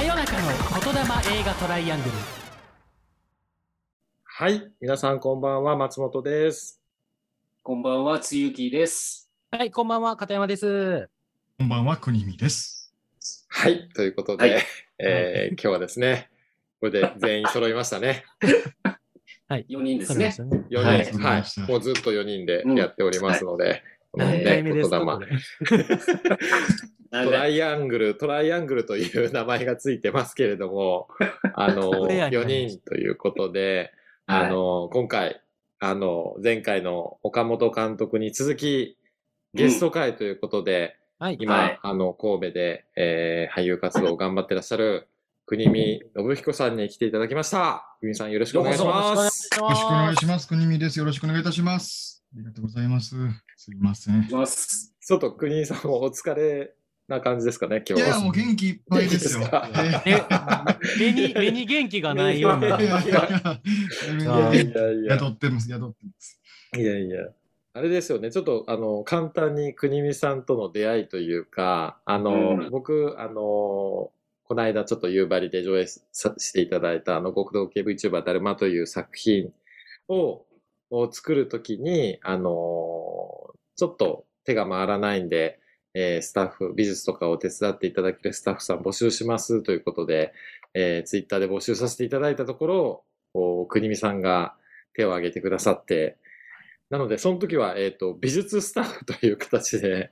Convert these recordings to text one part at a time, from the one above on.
真夜中の言霊映画トライアングルはい。皆さんこんばんは、松本です。こんばんは、つゆきです。はいこんばんは片山ですこんばんは、国見です。はい。ということで、はいえー今日はですね、これで全員揃いましたね。4人ですねね4人、はいはい。もうずっと4人でやっておりますので、この何ね、言こ霊れ トライアングル、トライアングルという名前がついてますけれども、あの、レアにな4りまし人ということで、はいあの、今回、あの、前回の岡本監督に続き、ゲスト会ということで、はい今、はいあの、神戸で、えー俳優活動を頑張ってらっしゃる、国見信彦さんに来ていただきました。国見さんよろしくお願いします。よろしくお願いしします。国見です。よろしくお願いいたします。ありがとうございます。すいません。します。ちょっと国見さんもお疲れな感じですかね、今日は。いやもう元気いっぱいですよ。目に目に元気がないようえいやないやいやいやいやいや宿ってます、宿ってます。いやいや。あれですよね、ちょっとあの簡単に国見さんとの出会いというか、あの、うん僕、あの、この間ちょっと夕張で上映さしていただいた、あの、極道系 VTuber だるまという作品をを作るときに、あの、ちょっと手が回らないんで、えースタッフ、美術とかを手伝っていただけるスタッフさん募集しますということで、えー、ツイッターで募集させていただいたところ、国見さんが手を挙げてくださって、なので、その時は、えっ、と、美術スタッフという形で、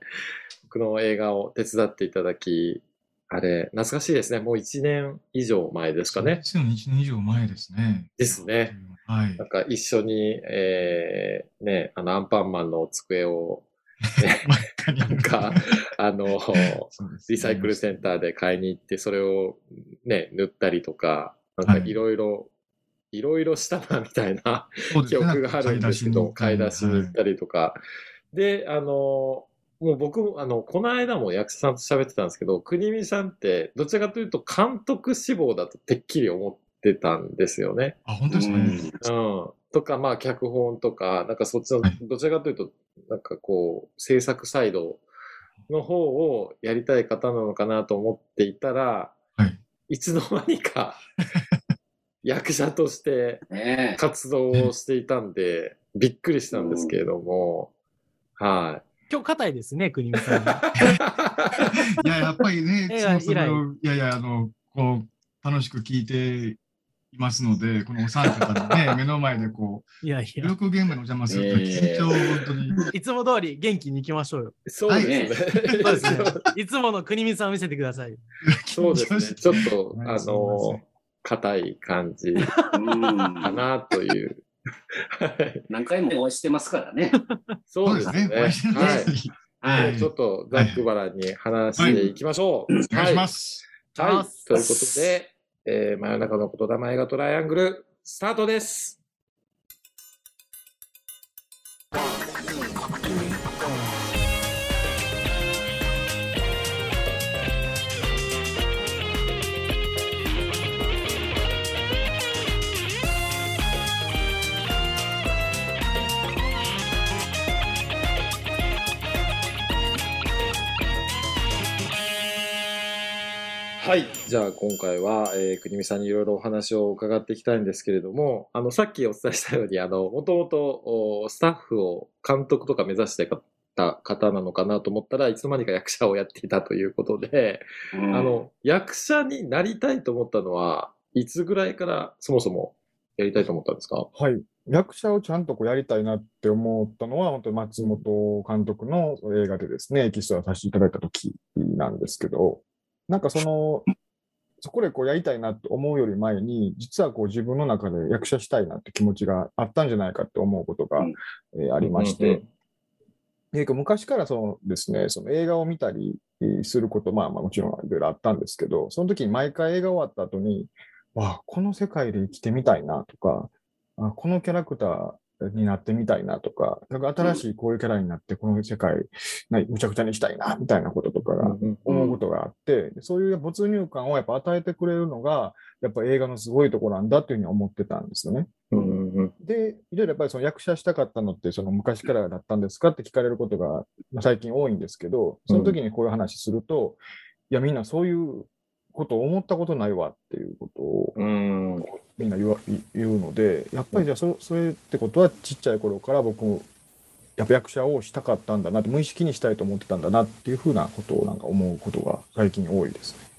僕の映画を手伝っていただき、あれ、懐かしいですね。もう1年以上前ですかね、1年以上前ですね。ですね。はいな。んか一緒に、えー、ね、あの、アンパンマンの机を、なんか、あの、ねリサイクルセンターで買いに行って、それをね、塗ったりとか、なんかはいいろいろ、いろいろしたな、みたいなね記憶があるんですけど、買い出しに行ったりとか。で、あの、もう僕、あの、この間も役者さんと喋ってたんですけど、国見さんって、どちらかというと監督志望だとてっきり思ってたんですよね。あ、本当ですか？ね。うん。とか、まあ、脚本とか、なんかそっちのはい、どちらかというと、なんかこう、制作サイドの方をやりたい方なのかなと思っていたら、はい。いつの間にか 役者としてね活動をしていたんで、びっくりしたんですけれども、は今日硬いですね国見さんい。いや、やっぱりね、いやいや、あの、こう、楽しく聞いていますので、このお三方のね、目の前でこう、いやいや記録現場にお邪魔すると緊張、本当に。いつも通り元気に行きましょうよそうですね。そうですね いつもの国見さんを見せてくださいそうですね。ちょっと、はいあの、硬い感じうんかなという。は い何回もお会いしてますからね。そうですね。お会いしてまはい。すはい。ちょっとざっくばらんに話していきましょう。お願いします。はい。はい。お願いしますということで、えー、真夜中の言霊映画トライアングル、スタートです。じゃあ今回は、えー、国見さんにいろいろお話を伺っていきたいんですけれども、あの、さっきお伝えしたように、あの、もともとおスタッフを監督とか目指してた方なのかなと思ったらいつの間にか役者をやっていたということで、うんあの、役者になりたいと思ったのは、いつぐらいからそもそもやりたいと思ったんですか？はい。役者をちゃんとこうやりたいなって思ったのは、本当に松本監督の映画でですね、エキストラさせていただいた時なんですけど、なんかその、そこでこうやりたいなと思うより前に、実はこう自分の中で役者したいなって気持ちがあったんじゃないかって思うことが、うん。えーありましうんうん昔からそのですね、その映画を見たりえーすること、まあまあもちろんいろいろあったんですけど、その時に毎回映画終わった後に、わあ、この世界で生きてみたいなとか、あこのキャラクターになってみたいなとか、なんか新しいこういうキャラになって、この世界、なむちゃくちゃにしたいな、みたいなこととかが思うことがあって、でそういう没入感をやっぱ与えてくれるのが、やっぱ映画のすごいところなんだというふうに思ってたんですよね。うんうんうんで、いろいろやっぱりその役者したかったのって、その昔からだったんですかって聞かれることがまあ最近多いんですけど、その時にこういう話すると、いや、みんなそういうことを思ったことないわっていうことをうん。みんな言わ言うので、やっぱりじゃあそ、それってことはちっちゃい頃から僕、やっぱ役者をしたかったんだなって、無意識にしたいと思ってたんだなっていうふうなことをなんか思うことが最近多いですね。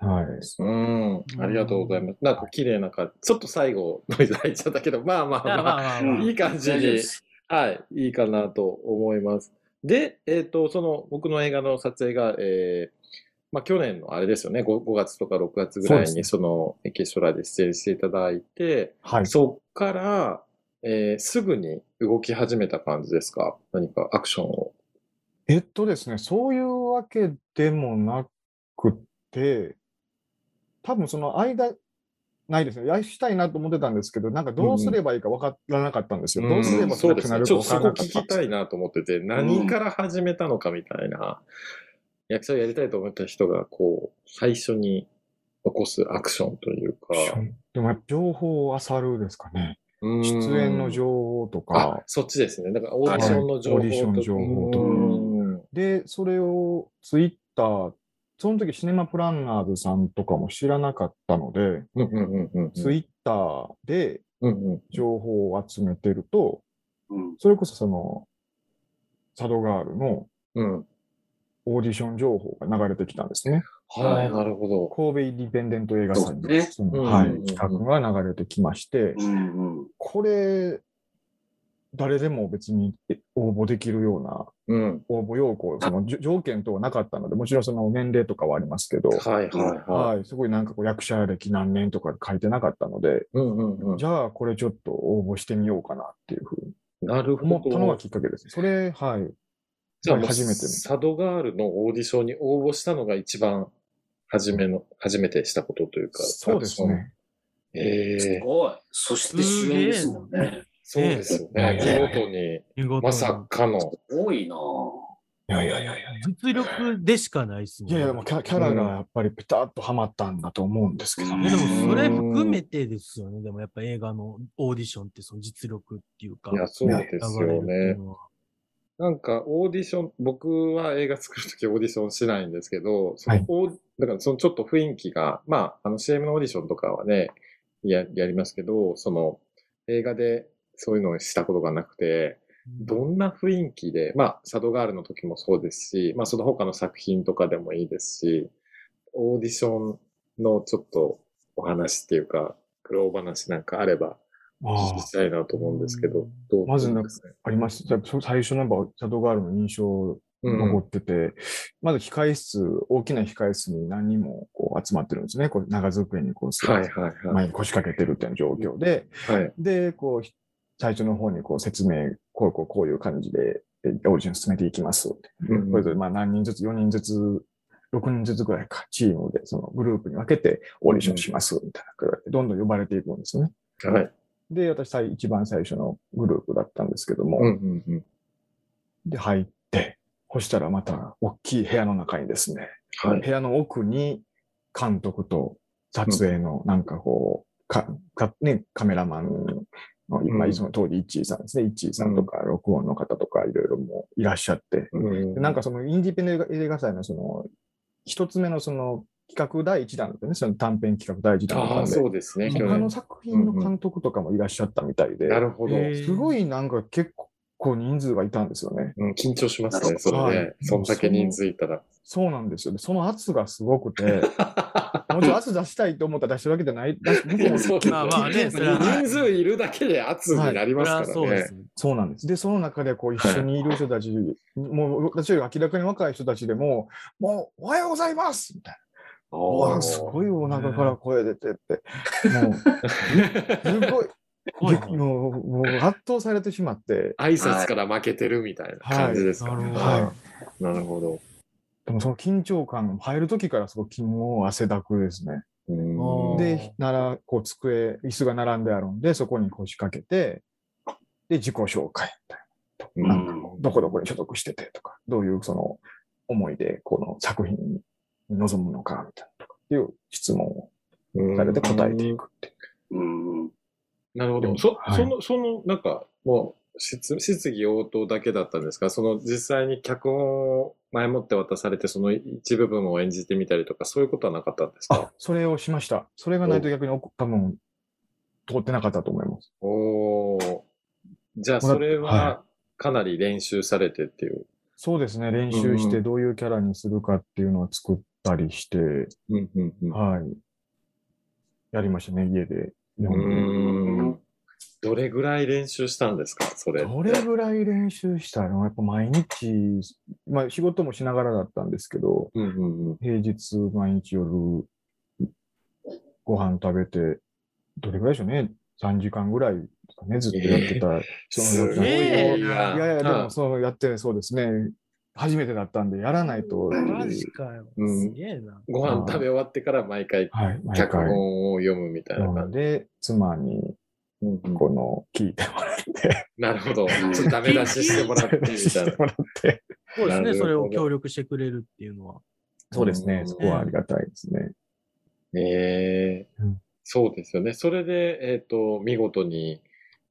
はい。うん。ありがとうございます。なんか綺麗な感じ。ちょっと最後、ノイズ入っちゃったけど、まあまあままあ、いい感じにはい、いいかなと思います。で、えっ、と、その、僕の映画の撮影が、えーまあ去年のあれですよね、5, 5月とか6月ぐらいに、その、エキストラで出演していただいて、はい。そっから、えーすぐに動き始めた感じですか？何かアクションを。えっとですね、そういうわけでもなくて、多分その間、ないですね。やしたいなと思ってたんですけど、なんかどうすればいいか分からなかったんですよ。どうすればそうですね。ちょっとそこ聞きたいなと思ってて、何から始めたのかみたいな、役者をやりたいと思った人が、こう、最初に起こすアクションというか、でも情報を漁るですかね。出出演の情報とあか、、そっちですね。だからオーディションの情報とオーディション情報とか。うん。で、それをツイッター、その時シネマプランナーズさんとかも知らなかったので、うんうんうんうんツイッターでうんうん情報を集めてると、うん。それこそその、サドガールのうん。オーディション情報が流れてきたんですね。はい、なるほど。神戸インディペンデント映画祭のうんはい企画が流れてきまして、うんうんこれ、誰でも別にえ応募できるようなうん。応募要項、その条件等はなかったので、もちろんその年齢とかはありますけど、はいはいはい。はい、すごいなんかこう役者歴何年とか書いてなかったので、うんうんうんじ。ゃあこれちょっと応募してみようかなっていうふうになるほ思ったのがど。きっかけです。それ、はい。じゃあ初めてサドガールのオーディションに応募したのが一番初めの、初めてしたことというか。そうですね。すええごい。そして主演ですもんね。そうですよね。ええ見事に、見事まさかの。すごいなぁいやいやいやいや。実力でしかないっすもんいやいや、もうキャキャラがやっぱりピタッとはまったんだと思うんですけどうんね。でもそれ含めてですよね。でもやっぱ映画のオーディションってその実力っていうか、いや、そうですよね。なんか、オーディション、僕は映画作るときオーディションしないんですけど、そはい。のオーだからそのちょっと雰囲気が、まあ、あの CM のオーディションとかはね、や、やりますけど、その映画でそういうのをしたことがなくて、どんな雰囲気で、まあ、サドガールの時もそうですし、まあ、その他の作品とかでもいいですし、オーディションのちょっとお話っていうか、苦労話なんかあれば聞きたいなと思うんですけど、どうまずなんかあります？最初のやっぱサドガールの印象うん残ってて、まず控え室、大きな控え室に何人もこう集まってるんですね。こう長机にこう座ってはいはいはい。前に腰掛けてるっていう状況で、はい。で、こう、ひ最初の方にこう説明、こうこうこういう感じでえオーディション進めていきます。うんそれぞれまあ何人ずつ、4人ずつ、6人ずつぐらいか、チームで、そのグループに分けてオーディションします、みたいなどんどん呼ばれていくんですよね。はい。で、私、最一番最初のグループだったんですけども、うんうんうん。で、入って、そしたらまた、大きい部屋の中にですね、はい。部屋の奥に監督と撮影のなんかこう、か、か、ね、カメラマンの、今、うんその当時、イッチーさんですね。イッチーさんとか、録音の方とか、いろいろもういらっしゃって、うんでなんかそのインディペンデント映画祭のその、一つ目のその企画第一弾だったね。その短編企画第一弾だったああ、んで、そうですね。去他の年。作品の監督とかもいらっしゃったみたいで、なるほど。すごいなんか結構人数がいたんですよね。うん、緊張しますね、それはね。いそんだけ人数いたら。そうなんですよ。で、その圧がすごくて、もちろん圧出したいと思ったら出してるわけじゃない。まあまあね人数いるだけで圧になりますからねはそうです。。そうなんです。で、その中でこう一緒にいる人たち、もう私より明らかに若い人たちでも、もうおはようございますみたいな。すごいお腹から声出てって、もう、すごい、もう、もう圧倒されてしまって、挨拶から負けてるみたいな感じですかね。はい。なるほど。でもその緊張感、入る時からすごいもう汗だくですね。で、なら、こう机、椅子が並んであるんで、そこに腰掛けて、で、自己紹介みたいな。なんかどこどこに所属しててとか、どういうその思いでこの作品に臨むのかみたいなという質問をされて答えていくっていう。うん。なるほど。そ、はいその、その、なんか、もう、質質疑応答だけだったんですか？その実際に脚本を前もって渡されて、その一部分を演じてみたりとか、そういうことはなかったんですあか、それをしました。それがないと逆にお多分、通ってなかったと思います。おーじゃあ、それはかなり練習されてっていう。そうですね。練習してどういうキャラにするかっていうのを作ったりして、うんうんうんはい。やりましたね、家で。うーんどれぐらい練習したんですかそれ。どれぐらい練習したの？やっぱ毎日、まあ仕事もしながらだったんですけど、うんうんうん。平日毎日夜ご飯食べて、どれぐらいでしょうね？3時間ぐらいね、ずっとやってた。そのすげえいやいや、でもそうやってそうですね。初めてだったんで、やらないと。マジかよ。うんすげえな。ご飯食べ終わってから毎回脚回。本を読むみたいなな感じ。ので、妻にこの聞いてもらって、なるほど。ちょっとダメ出ししてもらってみたいな。そうですね。それを協力してくれるっていうのは。そうですねう。んそこはありがたいですね。ええうんそうですよね。それで、えっ、と、見事に、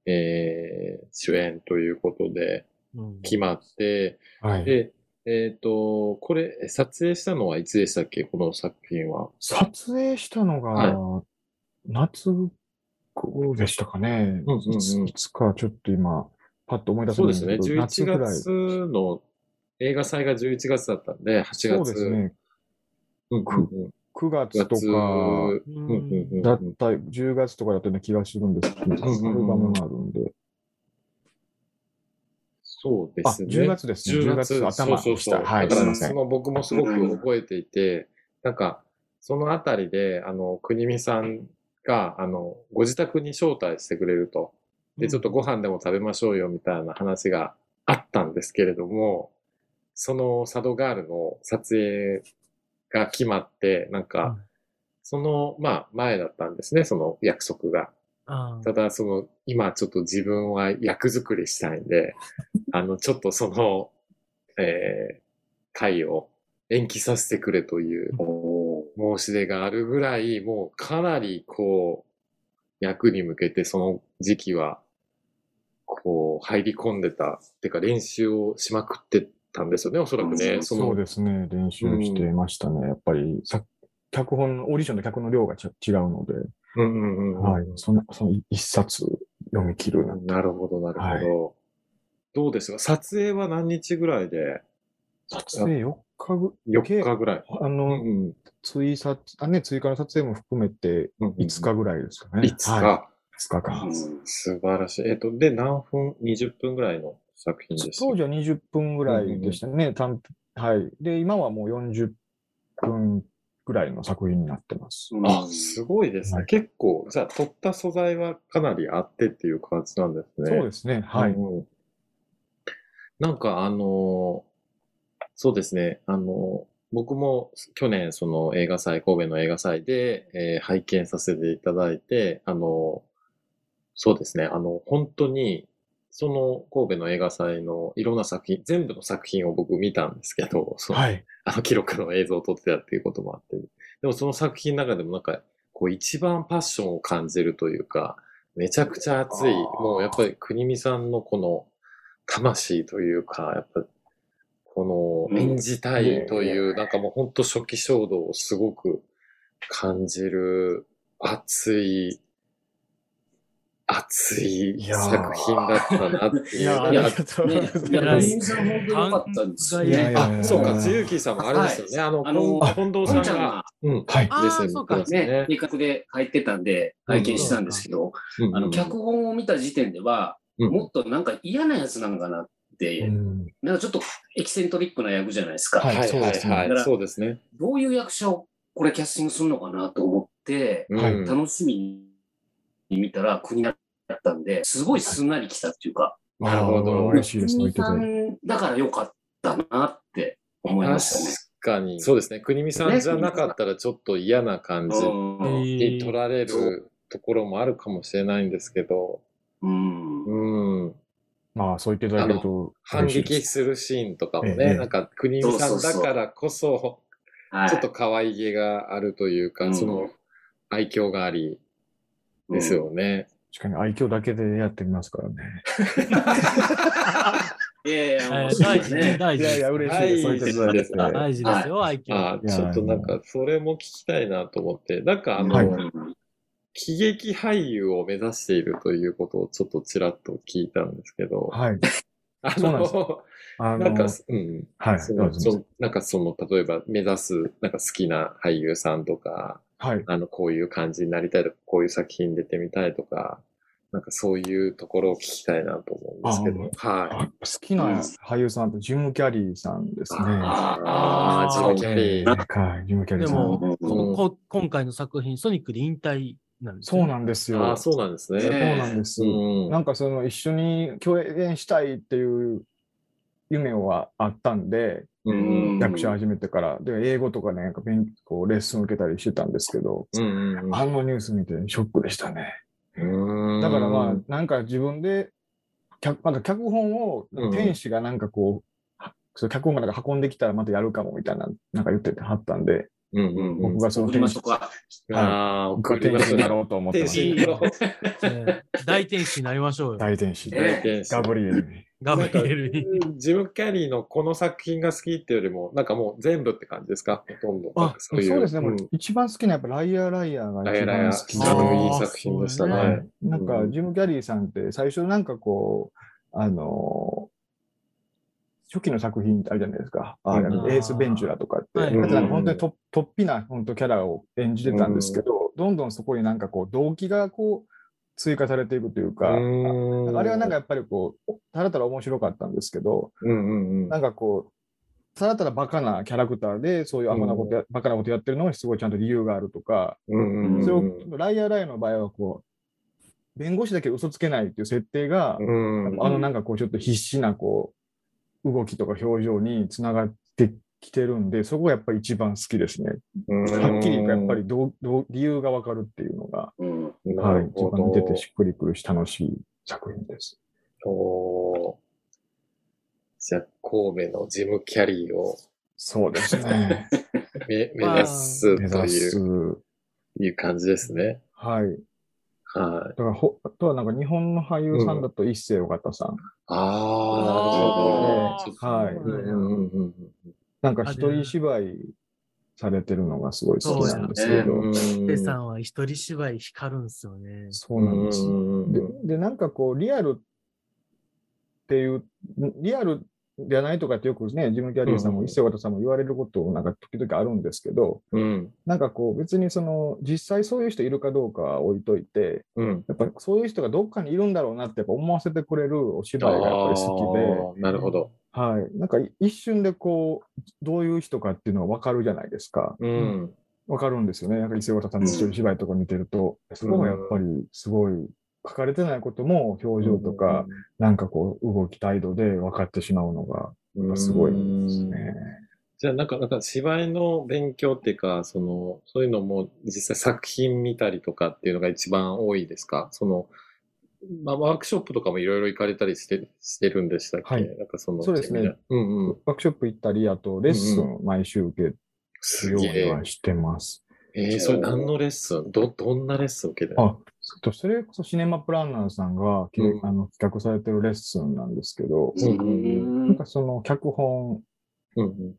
えー主演ということでうん決まって、はい。で、えっ、と、これ、撮影したのはいつでしたっけ？この作品は。撮影したのが、夏でしたかね。うんうんうんいついつかちょっと今、パッと思い出せそうですね。ないんですけど、夏11ぐらい。月の映画祭が11月だったんで、8月。そうですね。うんうんうん。9月と月、かだった、10月とかだったような気がするんですけど、アルバムがあるんで。あ、そうですね。10月ですね。10月頭そうそう。はい、だから。その僕もすごく覚えていて、なんか、そのあたりで、あの、国見さんが、あの、ご自宅に招待してくれると。で、ちょっとご飯でも食べましょうよ、みたいな話があったんですけれども、その佐渡ガールの撮影が決まって、なんか、その、まあ、前だったんですね、その約束が。あただ、その、今ちょっと自分は役作りしたいんで、あの、ちょっとその、えー、会を延期させてくれという申し出があるぐらい、もうかなりこう、役に向けてその時期は、こう、入り込んでた、てか練習をしまくってたんですよね、おそらくね。そのそうですね。練習してましたね。やっぱり、さ脚本の、オーディションの脚本の量がちゃ違うので、うんうんうんうんはい。その、その一冊読み切るなんて。なるほど、なるほど。はいどうですか？撮影は何日ぐらいで？撮影4日ぐ、?4 日ぐらい。うあの、んうん追撮、あ、ね、追加の撮影も含めてうんうん5日ぐらいですかね。5日。はい。5日間。素晴らしい。えっと、で、何分 ?20 分ぐらいの作品です。当時は20分ぐらいでしたね。短はい。で、今はもう40分ぐらいの作品になってます。あ、すごいですね。はい結構、じゃあ、撮った素材はかなりあってっていう感じなんですね。そうですね。はい。うんうんなんか、あのーそうですね。あのー僕も去年、その映画祭、神戸の映画祭で、えー拝見させていただいて、あのーそうですね。あの、本当に、その神戸の映画祭のいろんな作品、全部の作品を僕見たんですけど、そのはい。あの記録の映像を撮ってたっていうこともあって。でもその作品の中でもなんか、こう一番パッションを感じるというか、めちゃくちゃ熱い、もうやっぱり国見さんのこの魂というか、やっぱこの演じたいという、なんかもう本当初期衝動をすごく感じる熱い、熱い作品だったなっていう。いやいやりがとうございねます。いや、ラインさん本当に良かったんですよいやいやね。いやあ、そうか、つゆきさんもあれですよね。あの、近藤さんがはい。ですねそうかねね、。計画で入ってたんで、拝見したんですけど、うんあの、脚本を見た時点では、うんもっとなんか嫌なやつなんかなっなんかちょっとエキセントリックな役じゃないですか。はいはいはいそうですねはい。そうですね。どういう役者をこれキャスティングするのかなと思って、楽しみに見たら国だったんで、すごいすんなり来たっていうか、なるほど嬉しいです。国さ。んだから良かったなって思いましたね。確かに。そうですね。国見さんじゃなかったらちょっと嫌な感じうんに取られるところもあるかもしれないんですけど、うんうん。まあ、そう言っていただけると反。撃するシーンとかもええね、なんか国見さんだからこそ、はいちょっと可愛げがあるというか、うんその愛嬌がありですよね。かに愛嬌だけでやってみますからね。いやいや、大事、白いね。大事です。いやいや、嬉しいです。そういう手伝いですね。大事ですよ、愛嬌。ちょっとなんか、それも聞きたいなと思って、なんかあの、はい喜劇俳優を目指しているということをちょっとちらっと聞いたんですけど、はい。あの、あなんかの、、うん。はい。そのなんかその、例えば目指す、なんか好きな俳優さんとか、はい。あの、こういう感じになりたいとか、こういう作品に出てみたいとか、なんかそういうところを聞きたいなと思うんですけど、はあ好きな俳優さんってジム・キャリーさんですね。い。あああ、ジム・キャリー。はい、ジム・キャリーさん。でも、うん今回の作品、ソニックで引退なんですそうよなんですよ。ああ、そうなんですね。そうねなんです。うんなんかその一緒に共演したいっていう夢はあったんで、うん役者始めてから、で、英語とかね、なんか勉こうレッスン受けたりしてたんですけど、うんうんうんあのニュース見てショックでしたね。うん。だからまあ、なんか自分で、脚なんか脚本をうん。天使がなんかこう、そう脚本がなんか運んできたらまたやるかもみたいな、なんか言っててはったんで、うんうんうん僕がその天使か。ああ、僕が天使になろうと思って大天使になりましょうよ。大天使ガブリエルに。ガブリエルに。ジム・キャリーのこの作品が好きっていうよりも、なんかもう全部って感じですか？ほとんど。あか、そういですね。一番好きなやっぱライアーライアーが一ライアライア番好きで。あのいい作品でしたね。はい。なんか、うんジム・キャリーさんって最初なんかこう、あのー初期の作品ってあるじゃないですか。あうん。エース・ベンチュラとかって。はい。なんか本当にと突飛な本当キャラを演じてたんですけど、どんどんそこになんかこう動機がこう追加されていくというか、うん。あれはなんかやっぱりこう、ただただ面白かったんですけど。なんかこう、ただただバカなキャラクターで、そういうアホなことや、バカなことやってるのにすごいちゃんと理由があるとか、それを、ライアー・ライの場合はこう、弁護士だけど嘘つけないっていう設定が、うん。あのなんかこうちょっと必死なこう、動きとか表情につながってきてるんで、そこがやっぱり一番好きですね。はっきり言うとやっぱりどうどう理由がわかるっていうのが、うん。なはい、一。番見ててしっくりくるし楽しい作品です。おーじゃあ、神戸のジム・キャリーをそうですね。目目指すと目指す。いういう感じですね。はい。はい。だからほ、あとはなんか日本の俳優さんだと一世尾形さん。ああ、なるほど。はいうんうんうんうんなんか一人芝居されてるのがすごい好きなんですけど。うんうん。ペさんは一人芝居光るんですよね。そうなんです。うんで、で、なんかこう、リアルっていう、リアルじゃないとかってよくね、ジム・キャリーさんもうん一世方さんも言われることをなんか時々あるんですけど、うん。なんかこう、別にその、実際そういう人いるかどうかは置いといて、うん。やっぱりそういう人がどっかにいるんだろうなってやっぱ思わせてくれるお芝居がやっぱり好きで、なるほど。はい。なんか一瞬でこう、どういう人かっていうのがわかるじゃないですか。うん。わかるんですよね。なんか伊勢渡さんの一人芝居とか見てると、そこがやっぱりすごい、書かれてないことも表情とか、なんかこう、動き態度で分かってしまうのが、うん、すごいですね。じゃあ、なんか、なんか芝居の勉強っていうか、その、そういうのも実際作品見たりとかっていうのが一番多いですか？その、まあ、ワークショップとかもいろいろ行かれたりして、してるんでしたっけ、はいなんかその、そうですね。うんうん。ワークショップ行ったり、あとレッスン毎週受けするようには。してます。えー、それ何のレッスン？ど、どんなレッスン受けてるあ、とそれこそシネマプランナーさんが、きうんあの企画されてるレッスンなんですけど、うんうんなんかその脚本、うんうん。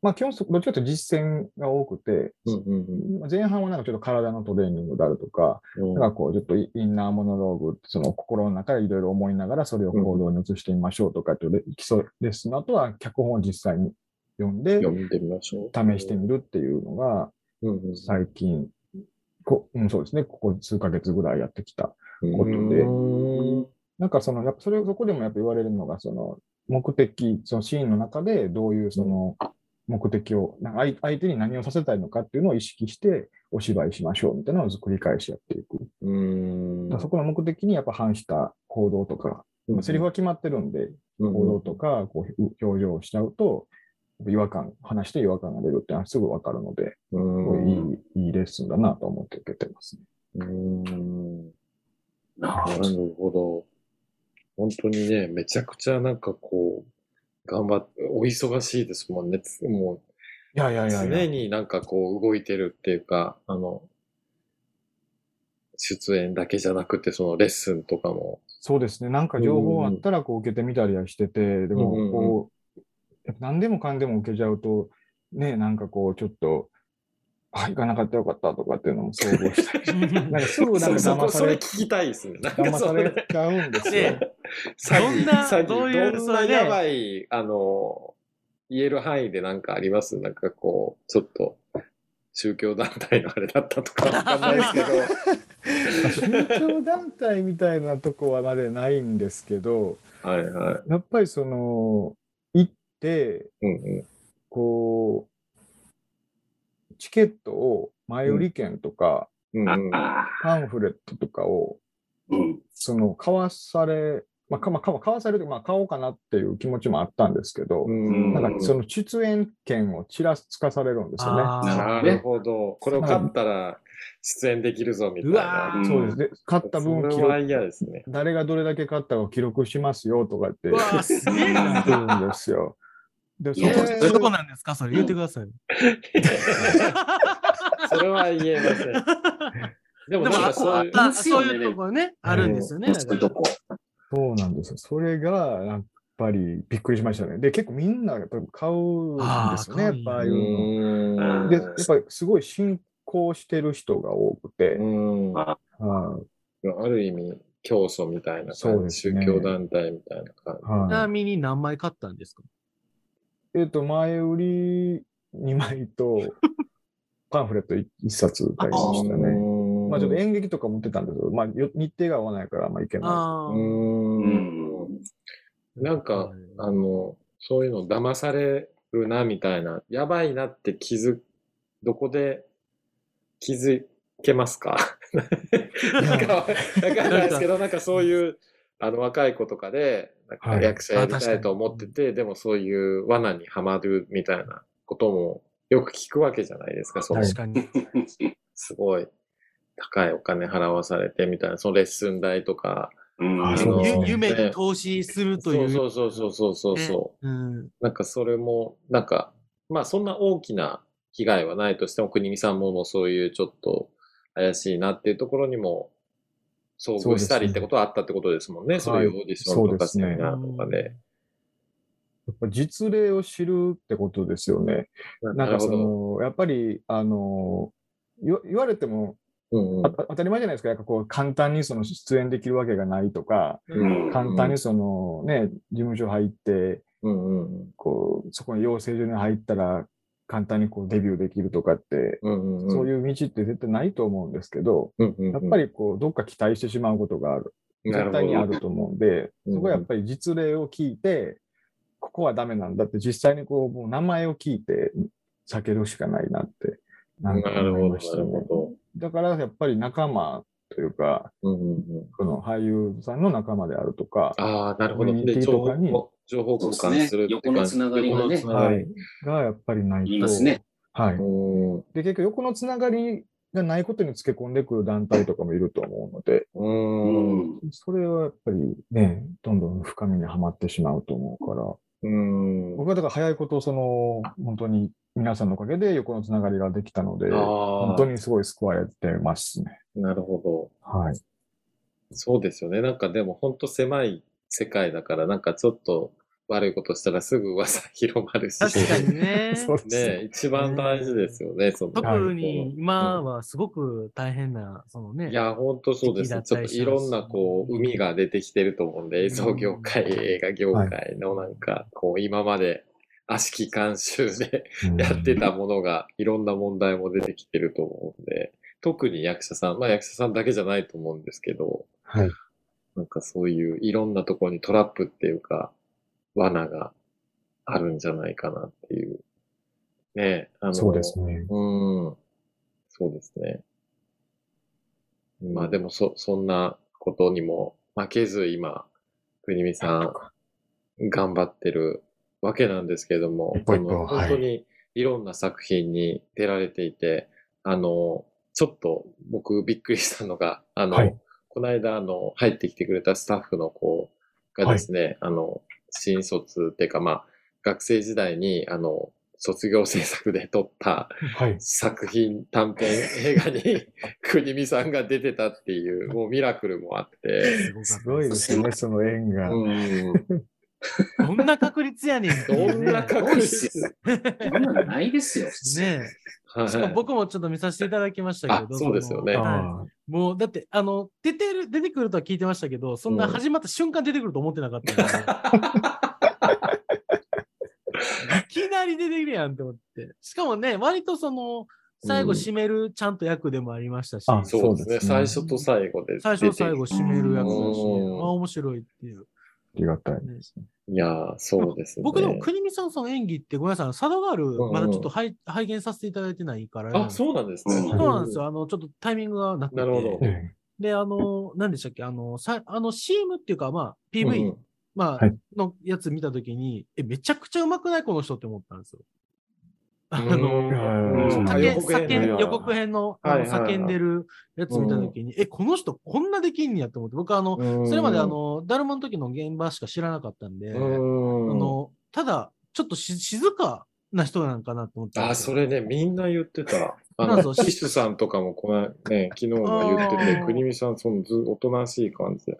まあ基本そどっちかというと実践が多くて、うんうんまあ前半はなんかちょっと体のトレーニングであるとか、うん。なんかこう、ちょっとイインナーモノローグ、その心の中でいろいろ思いながら、それを行動に移してみましょうとかっていうレ基礎レッスンの後は、脚本を実際に読んで、読んでみましょう。試してみるっていうのが、うんうん。最近、こうん、そうですね、ここ数ヶ月ぐらいやってきた。ことでうんなんかその、やっぱそれをそこでもやっぱ言われるのが、その、目的、そのシーンの中でどういうその、目的を、なんか相相手に何をさせたいのかっていうのを意識してお芝居しましょうみたいなのを繰り返しやっていく。うん。そこの目的にやっぱ反した行動とか、まあセリフは決まってるんで、うん行動とかこう表情をしちゃうと、違和感、話して違和感が出るってのはすぐわかるので、うん。いいいいレッスンだなと思って受けてますね。うん。なるほど。本当にね、めちゃくちゃなんかこう、頑張って、お忙しいですもんね。つもいやいやう、いやいや。常になんかこう動いてるっていうか、あの、出演だけじゃなくて、そのレッスンとかも。そうですね。なんか情報あったらこう受けてみたりはしてて、でもうんうんうんこう、やっぱ何でもかんでも受けちゃうと、ね、なんかこうちょっと、あ、行かなかったよかったとかっていうのも想像したり なんかすぐなんかそそこ騙され、それ聞きたいですね。なんか騙さそれれちゃうんですよ。ね詐欺どんなどういうやばい、あの、言える範囲でなんかあります？なんかこう、ちょっと、宗教団体のあれだったとか わかんないですけど。宗教団体みたいなとこはまでないんですけど、はいはやっぱりその。うんうん。こう、チケットを前売り券とか、うんうん、あパンフレットとかを、ーうん。その、買わされ、まあ、かまあ、買わ買わされる、まあ、買おうかなっていう気持ちもあったんですけど、うんなんかその出演権をちらつかされるんですよね。なるほど。これを勝ったら出演できるぞみたいな。ーそうです。で、買った分記録、嫌ですね。誰がどれだけ買ったかを記録しますよとかって言なってるんですよ。で、そいやどこなんですか？それ言ってください。それは言えません。でもでも、なんかあそういう。あそういうとこね、あるんですよね。そういうとこ。そうなんですよ。それが、やっぱりびっくりしましたね。で、結構みんなやっぱり買うんですよね。あっぱああいうの。うーんで、やっぱりすごい信仰してる人が多くて、うんあはいある意味、教祖みたいな宗ですね教団体みたいな感じ。ちなはいみに何枚買ったんですか？えっ、と、前売り2枚と、パンフレット 1, 冊買いましたね。まあちょっと演劇とか持ってたんですけど、まあよ日程が合わないからあんま行けない。うー。ん。なんかはい、あの、そういうの騙されるな、みたいな、やばいなって気づ、どこで気づけますか？なんか、わかんないですけど、なんかそういう、あの、若い子とかで、なんかはい役者やりたいと思ってて、でもそういう罠にはまるみたいなこともよく聞くわけじゃないですか、その、確かに。すごい高いお金払わされてみたいな、そのレッスン代とか、うんあ夢に投資するという。そうそうそうそうそうそう。うん。なんかそれも、なんか、まあそんな大きな被害はないとしても、国見さんもそういうちょっと怪しいなっていうところにも遭遇したりってことはあったってことですもんね。そういうオーディションとかセミナーとかで。やっぱ実例を知るってことですよね。なんかそ。の、やっぱり、あの、言言われてもうんうんあ当たり前じゃないですか。なんかこう簡単にその出演できるわけがないとか、うん簡単にそのね、事務所入って、うんうんこう、そこの養成所に入ったら簡単にこうデビューできるとかって、うんうんうん。そういう道って絶対ないと思うんですけど、うんうんうんやっぱりこう、どっか期待してしまうことがある。絶対にあると思うんで、うんそこはやっぱり実例を聞いて、ここはダメなんだって実際にこう、もう名前を聞いて避けるしかないなって、なんかなるほど、思いましたなるね。ほだからやっぱり仲間というか、ど。うんうんうん。この俳優さんの仲間であるとか、ああ、なるほど。コミュニティとかに情報交換するね横のつながりがねはい、がやっぱりないと。言いますね。はい。うんで、結局横のつながりがないことにつけ込んでくる団体とかもいると思うので、う。うんん。それはやっぱりね、どんどん深みにはまってしまうと思うから、うん。僕はだから早いこと、その、本当に皆さんのおかげで横のつながりができたので、ああ本当、にすごい救われてますね。なるほど。はい。そうですよね。なんかでも本当狭い世界だから、なんかちょっと悪いことしたらすぐ噂 広まるし。確かにね。そうですね。ね一番大事ですよね、その。特に今はすごく大変な、そのね。いや、本当そうです。ちょっといろんなこう、海が出てきてると思うんで、映像業界、うん映画業界のなんか、こう、今まで悪しき慣習でう んやってたものが、いろんな問題も出てきてると思うんで、特に役者さん、まあ役者さんだけじゃないと思うんですけど、はい。なんかそういういろんなところにトラップっていうか、罠があるんじゃないかなっていう。ねえ、あの、そうですね。うん。そうですね。まあでもそ、そんなことにも負けず今、国見さん頑張ってるわけなんですけども、本当にいろんな作品に出られていて、あの、ちょっと僕びっくりしたのが、あの、はいこの間あの、入ってきてくれたスタッフの子がですね、あの、新卒っていうかまあ、学生時代に、あの、卒業制作で撮ったはい。作品短編映画に 国見さんが出てたっていう、もうミラクルもあって。すごいですね、その縁が。うん。どんな確率やねんね。どんな確率？そんなのないですよ。ねはいえ。しかも僕もちょっと見させていただきましたけあど。そうですよねのはいあもう、だって、あの、出てる、出てくるとは聞いてましたけど、そんなうん始まった瞬間出てくると思ってなかったんで、いきなり出てくるやんって思って。しかもね、割とその、最後締めるちゃんと役でもありましたし、あそうですね。そうですね最初と最後で。最初最後締める役だし、あ、うん面白いっていう。りがたいですね。いやー、そうですね。僕でも、国見さんその演技って、ごめんなさい、サドガール、うんまだちょっと拝拝見させていただいてないから、あ、そうなんですね。うんそうなんですよ。あの、ちょっとタイミングがなくて。なるほどえで、あの、何でしたっけ？あの、さあの CM っていうか、まあ、PV、まあ、はいのやつ見たときに、え、めちゃくちゃうまくない？この人って思ったんですよ。あうん。の、うん。叫あ予告編叫んね予告編のあのはいはいはい。叫んでるやつ見たときに、え、この人こんなできんねやって思って、僕はあの、うん。それまであ、の、ダルマの時の現場しか知らなかったんで、うあん。の、ただ、ちょっとし静かな人なんかなと思って。あ、それね、みんな言ってた。あの、なんかそうキスさんとかもこのね、昨日も言ってて、国見さん、そのず、おとなしい感じで。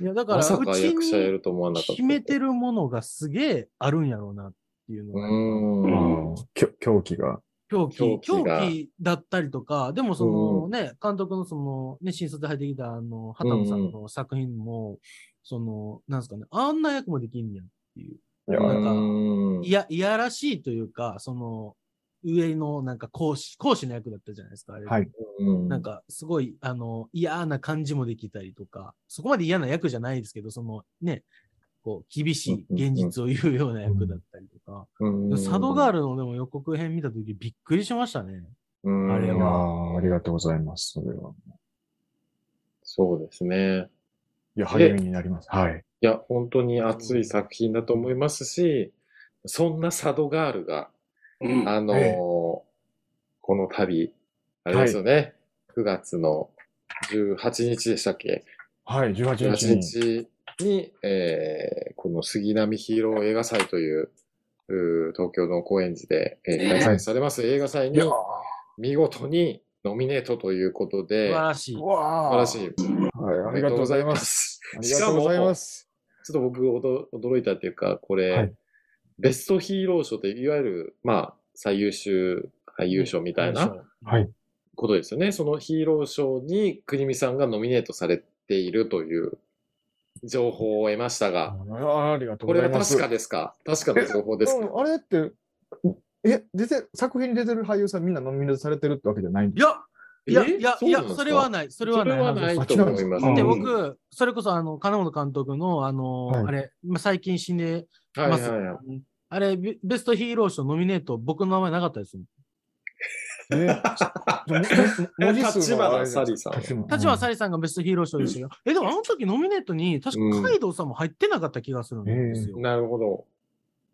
いや、だから、まさうちか役者やにると思わなかった。秘めてるものがすげえあるんやろうなっていうのが、うん。きょ狂気が。狂気、狂気だったりとか、でもそのね、監督のそのね、新卒で入ってきたあの、畑野さんの作品も、その、なんですかね、あんな役もできんねやっていう。いや、なんかうん。いや、いやらしいというか、その、上のなんか講師、講師の役だったじゃないですか、あれ。はい。うん。なんか、すごい、あの、嫌な感じもできたりとか、そこまで嫌な役じゃないですけど、そのね、こう、厳しい現実を言うような役だったりとか。うんサドガールのでも予告編見たときびっくりしましたね。うんあれはーありがとうございます。それは。そうですね。いや、励みになります。はい。いや、本当に熱い作品だと思いますし、そんなサドガールが、うんあのーえこの旅、あれですよね、9月の18日でしたっけ？はい、18日 ?18 に。日に、えーこの杉並ヒーロー映画祭という、東京の高円寺で、えーね開催されます映画祭に見事にノミネートということ素で、晴らしい。素晴らしい。はい、ありがとうございます。ありがとうございます。ちょっと僕驚驚いたっていうか、これ、はいベストヒーロー賞って、いわゆる、まあ、最優秀俳優賞みたいなはい。ことですよね。そのヒーロー賞に国見さんがノミネートされているという情報を得ましたが、あありがとうこれはございます。確かですか？確かな情報ですか？うんあれって、え、出て、作品に出てる俳優さんみんなノミネートされてるってわけじゃないんですいや、いや、え？いや、いや、それはない。それはないはずです。それはないと思います。で、うん僕、それこそ、あの、金本監督の、あの、はいあれ、まあ最近死んではいます。はいはい。あれ、ベベストヒーロー賞ノミネート、僕の名前なかったですよ。え文字立花サリさん。立花立花沙莉さんがベストヒーロー賞でしたけど、え、でもあの時ノミネートに、確かカイドウさんも入ってなかった気がするんですよ。なるほど。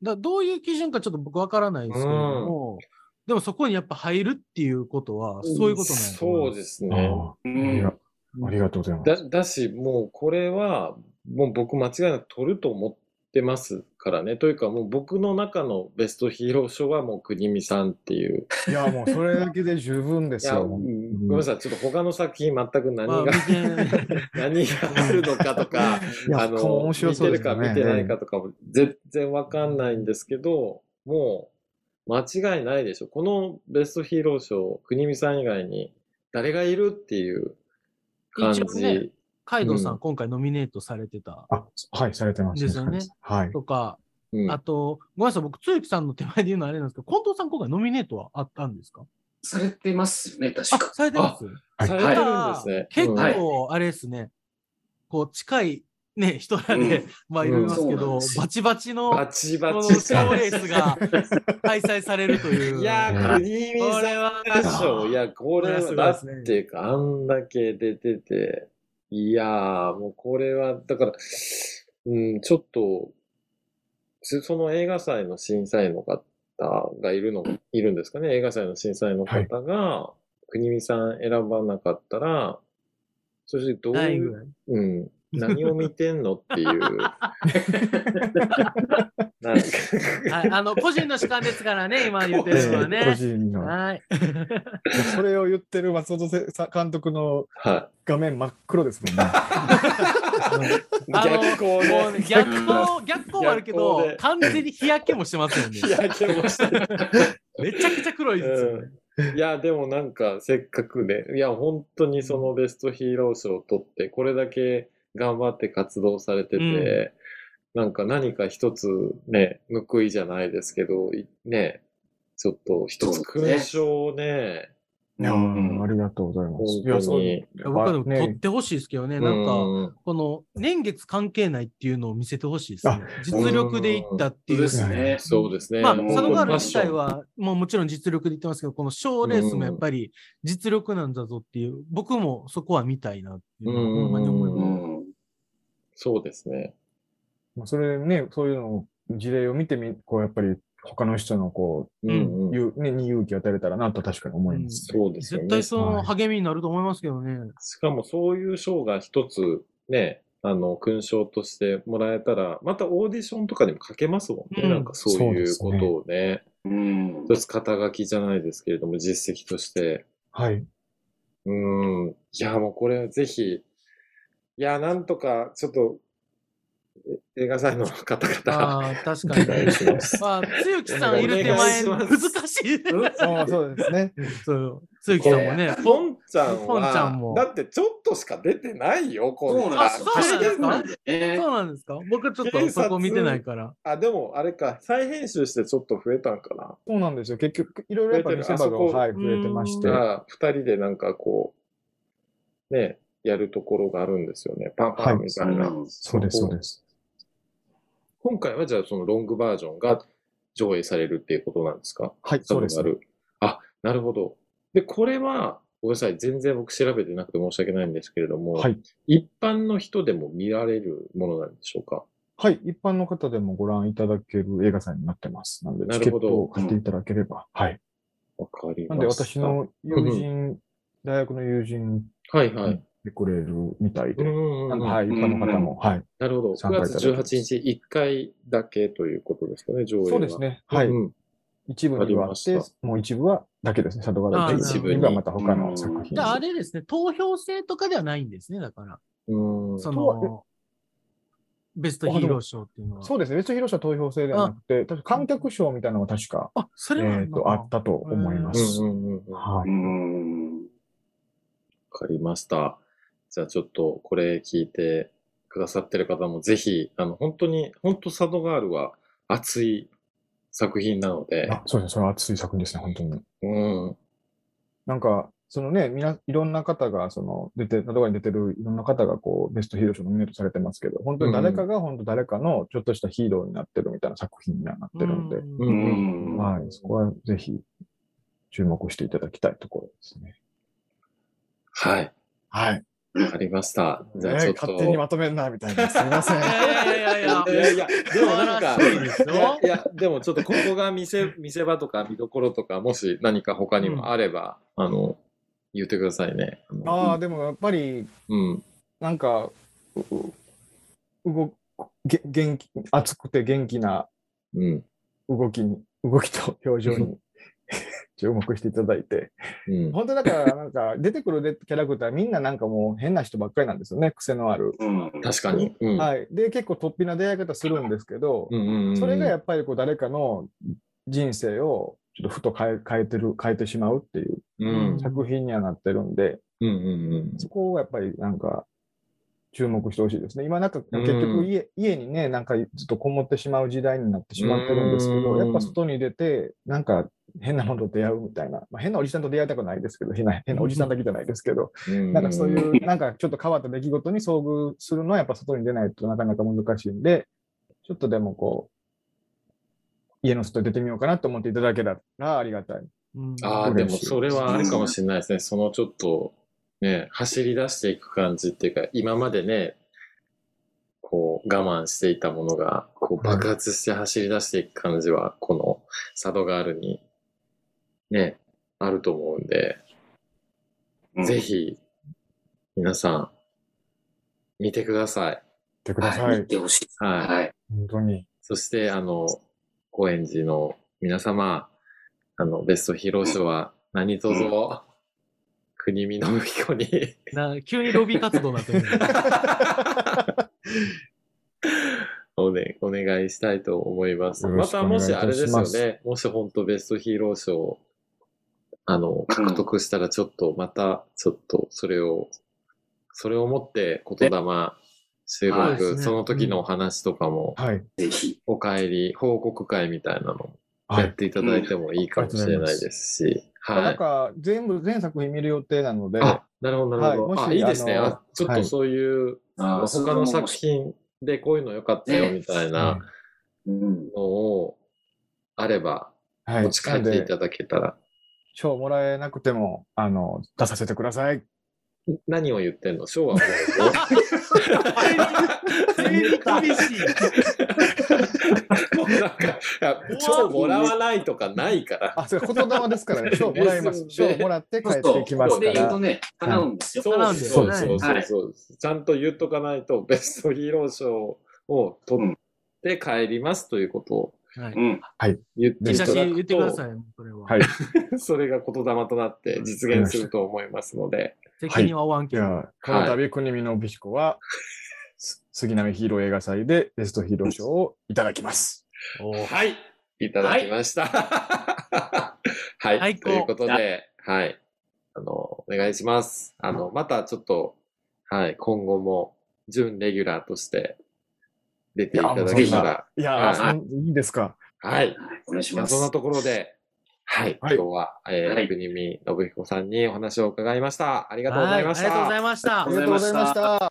だどういう基準かちょっと僕わからないですけれども、でもそこにやっぱ入るっていうことは、そういうことなんやと思そうですね。ありがとうございます。だ、だし、もうこれは、もう僕間違いなく取ると思ってますからね。というか、もう僕の中のベストヒーロー賞はもう国見さんっていう。いや、もうそれだけで十分ですよ。うんごめんなさい。ちょっと他の作品全く何まあ、が、見て 何があるのかとか、あの、面白見てるかそうですよね。見てないかとかも全然わかんないんですけど、もう間違いないでしょ。このベストヒーロー賞、国見さん以外に誰がいるっていう感じ。カイドウさん、うん。今回ノミネートされてた。あ、はい、されてます。ですよね。はい。とか、うん。あと、ごめんなさい、僕、つゆきさんの手前で言うのはあれなんですけど、近藤さん今回ノミネートはあったんですか？されてますよね、確あか。、されてます？はい。されてるんですね。結構、あれですね、こう、近い、ね、人らで、うん。まあ、いろいろいますけどバチバチの、バチバこのチ賞レースが開催されるという。いやー、国見これさんは、でしょ。いや、これは、だっですね。てか、あんだけ出てて、いやー、もうこれは、だから、うん、ちょっと、つその映画祭の審査員の方がいるの、いるんですかね？映画祭の審査員の方が、国見さん選ばなかったら、そしてどういう。うん、何を見てんのっていう。はい、あの、個人の主観ですからね、今言ってるのは個ね。人の。はい。それを言ってる松本監督のは画面真っ黒ですもんね。い。あの逆光もうねで。逆光、逆光はあるけど完全に日焼けもしてますよね。日焼けもしてる。めちゃくちゃ黒いですよね。いや、でもなんか、せっかくね、いや、本当にそのベストヒーロー賞を取って、これだけ頑張って活動されてて、なんか何か一つね、報いじゃないですけど、いね、ちょっと一つ勲章をね、いやうんーありがとうございます。本当にいやそう僕はでも取っねてほしいですけどね、なんか、うんこの年月関係ないっていうのを見せてほしいですね。実力でいったっていう。ですね。そうですね。まあ、もう佐野ガール自体は、もうもちろん実力で言ってますけど、この賞レースもやっぱり実力なんだぞっていう、僕もそこは見たいなっていうのは、うんほんまに思います。うん。そうですね。まあそれね、そういうのを事例を見てみ、こうやっぱり他の人のこう、うんうんゆね、に勇気を与えれたらなと確かに思います。そうですよね。絶対その励みになると思いますけどね。しかもそういう賞が一つね、あの、勲章としてもらえたら、またオーディションとかにも書けますもんね。うんなんかそういうことをね。うん。一つ肩書きじゃないですけれども、実績として。はい。うーん。いや、もうこれぜひ、いや、なんとか、ちょっと、え映画祭の方々、ああ、確かにます。まあ、つゆきさんいる手前、難いしい。そうですね。そう、つゆきさんもね。ポンちゃんポンちゃんもは、だってちょっとしか出てないよ、こそうなんですよ。あそうなんですか？そうなんですか？僕ちょっとそこ見てないから。あ、でも、あれか、再編集してちょっと増えたんかな。そうなんですよ。結局、いろいろやっぱ見せ場が、はい、増えてまして。が、二人でなんかこう、ね、やるところがあるんですよね。パンパンみたいな。うんそうです、そうです。今回はじゃあそのロングバージョンが上映されるっていうことなんですか？はい、そうですある。あ、なるほど。で、これは、ごめんなさい。全然僕調べてなくて申し訳ないんですけれども、はい。一般の人でも見られるものなんでしょうか？はい、一般の方でもご覧いただける映画祭になってます。なので、なるほどチケットを買っていただければ。はい。わかりまなんした。で、私の友人、大学の友人はいはい。でくれるみたいで、はい、一般の方も、はい。なるほど。9参加いただ月きます18日1回だけということですかね、上映は。そうですね。はい。うん一部にはあってもう一部はだけですね。佐渡川あーで一部にはまた他の作品じゃあ、あれですね、投票制とかではないんですね、だから。うん。その、ベストヒーロー賞っていうのは。そうですね。別に広島投票制ではなくて、確か観客賞みたいなのが確か、あ、そえれはあるっと、あったと思いまうす。はい。うん。かりました。じゃあちょっとこれ聞いてくださってる方もぜひ、あの、本当に、本当サドガールは熱い作品なので、あそうですね。それは熱い作品ですね、本当に。うん。なんか、そのね、みな、いろんな方が、その、出て、佐渡川に出てるいろんな方が、こう、ベストヒーロー賞ノミネートされてますけど、本当に誰かが、本当誰かのちょっとしたヒーローになってるみたいな作品にはなってるので、うんうんうんうんはい。そこはぜひ、注目していただきたいところですね。はい。はい。わかりました。じゃあちょっと。勝手にまとめんな、みたいな。すみません。いやいやいやいやでもなんか、いや、でもちょっとここが見せ、見せ場とか見どころとか、もし何か他にもあれば、あの、言ってくださいね。あのああ、でもやっぱり、うん。なんか、うう動げ元気、熱くて元気なうん。動きに、動きと表情に 注目していただいて、うん。本当だから、なんか出てくるキャラクター、みんななんかもう変な人ばっかりなんですよね、癖のある。うん。確かに。うん。はい。で、結構突飛な出会い方するんですけど、うんうんうんそれがやっぱりこう誰かの人生をちょっとふと変え変えてる、変えてしまうっていううん。作品にはなってるんで、うんうんうん。そこをやっぱりなんか注目してほしいですね。今なんかうん結局家,、家にね、なんかずっとこもってしまう時代になってしまってるんですけど、うんやっぱ外に出て、なんか変なものと出会うみたいな、まあ、変なおじさんと出会いたくないですけど、変な 変なおじさんだけじゃないですけど、なんかそういう、なんかちょっと変わった出来事に遭遇するのはやっぱ外に出ないとなかなか難しいんで、ちょっとでもこう、家の外に出てみようかなと思っていただけたらありがたい。うん。ああ、でもそれはあるかもしれないですね。そのちょっと、ね、走り出していく感じっていうか、今までね、こう我慢していたものが、こうはい爆発して走り出していく感じは、この佐渡ガールに、ね、あると思うんで、うんぜひ、皆さん、見てください。見てくださはい、い見。てほしい。はい。はい。本当に。そして、あの、高円寺の皆様、あの、ベストヒーロー賞は何卒、国見信彦にな急にロビー活動になってる。お,、ね、お願いしたいと思います。またもしあれですよね、もし本当ベストヒーロー賞をあの、獲得したらちょっと、また、ちょっと、それを、それをもって言霊収録、ねその時のお話とかも、はい。ぜひ。お帰り、報告会みたいなのもはい。やっていただいてもいいかもしれないですし、はい。なんか、全部、全作品見る予定なので、あ、なるほど、なるほど。はいあ、いいですね。あちょっとそういう、あー他の作品でこういうの良かったよ、ねみたいなうん。のを、あれば、はい。持ち帰っていただけたら。賞もらえなくても、あの、出させてください。何を言ってんの？賞はもう、急に厳しい。もうなんか、いや賞もらわないとかないから。あ、それ言霊ですからね。賞もらいます。賞もらって帰そうってきますここから。で言うとね、叶うんですよ。そうなんです、だよねそうそうそうです。ちゃんと言っとかないと、ベストヒーロー賞を取って帰りますということをはい。うん。言ってい写真言ってください、それは。はい。それが言霊となって実現すると思いますので、責任は負わんけど。じゃあ、この度、国見のび彦は、す杉並ヒーロー映画祭でベストヒーロー賞をいただきます。はい。いただきました。はい。最高ということで、はい。あの、お願いします。あの、またちょっと、はい、今後も、準レギュラーとして出ていただけたら、いやはいいいですか？はい。お願いします。そんなところで、はい。はい今日は、えー、はい国見信彦さんにお話を伺いました。ありがとうございました。はいありがとうございましたあり。がとうございました。